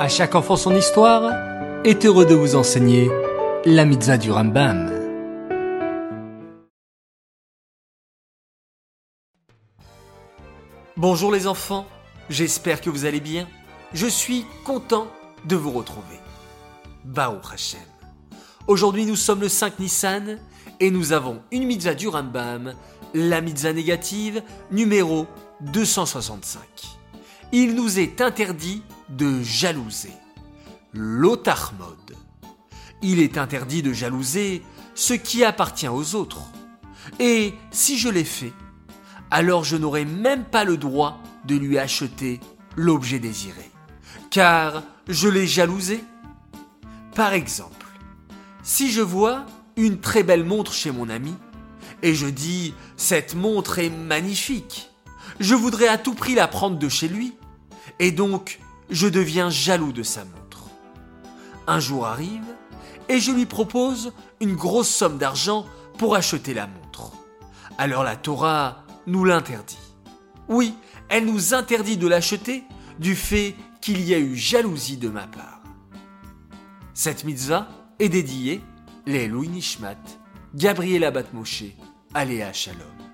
À chaque enfant son histoire est heureux de vous enseigner la mitzvah du Rambam. Bonjour les enfants, j'espère que vous allez bien. Je suis content de vous retrouver. Baruch Hashem. Aujourd'hui nous sommes le 5 Nissan et nous avons une mitzvah du Rambam, la mitzvah négative numéro 265. Il nous est interdit de jalouser. L'otarmode. Il est interdit de jalouser ce qui appartient aux autres. Et si je l'ai fait, alors je n'aurai même pas le droit de lui acheter l'objet désiré. Car je l'ai jalousé. Par exemple, si je vois une très belle montre chez mon ami, et je dis cette montre est magnifique, je voudrais à tout prix la prendre de chez lui, et donc je deviens jaloux de sa montre. Un jour arrive et je lui propose une grosse somme d'argent pour acheter la montre. Alors la Torah nous l'interdit. Oui, elle nous interdit de l'acheter du fait qu'il y a eu jalousie de ma part. Cette mitzvah est dédiée les Louis Nishmat, Gabriela Batmoshe, Aléa Shalom.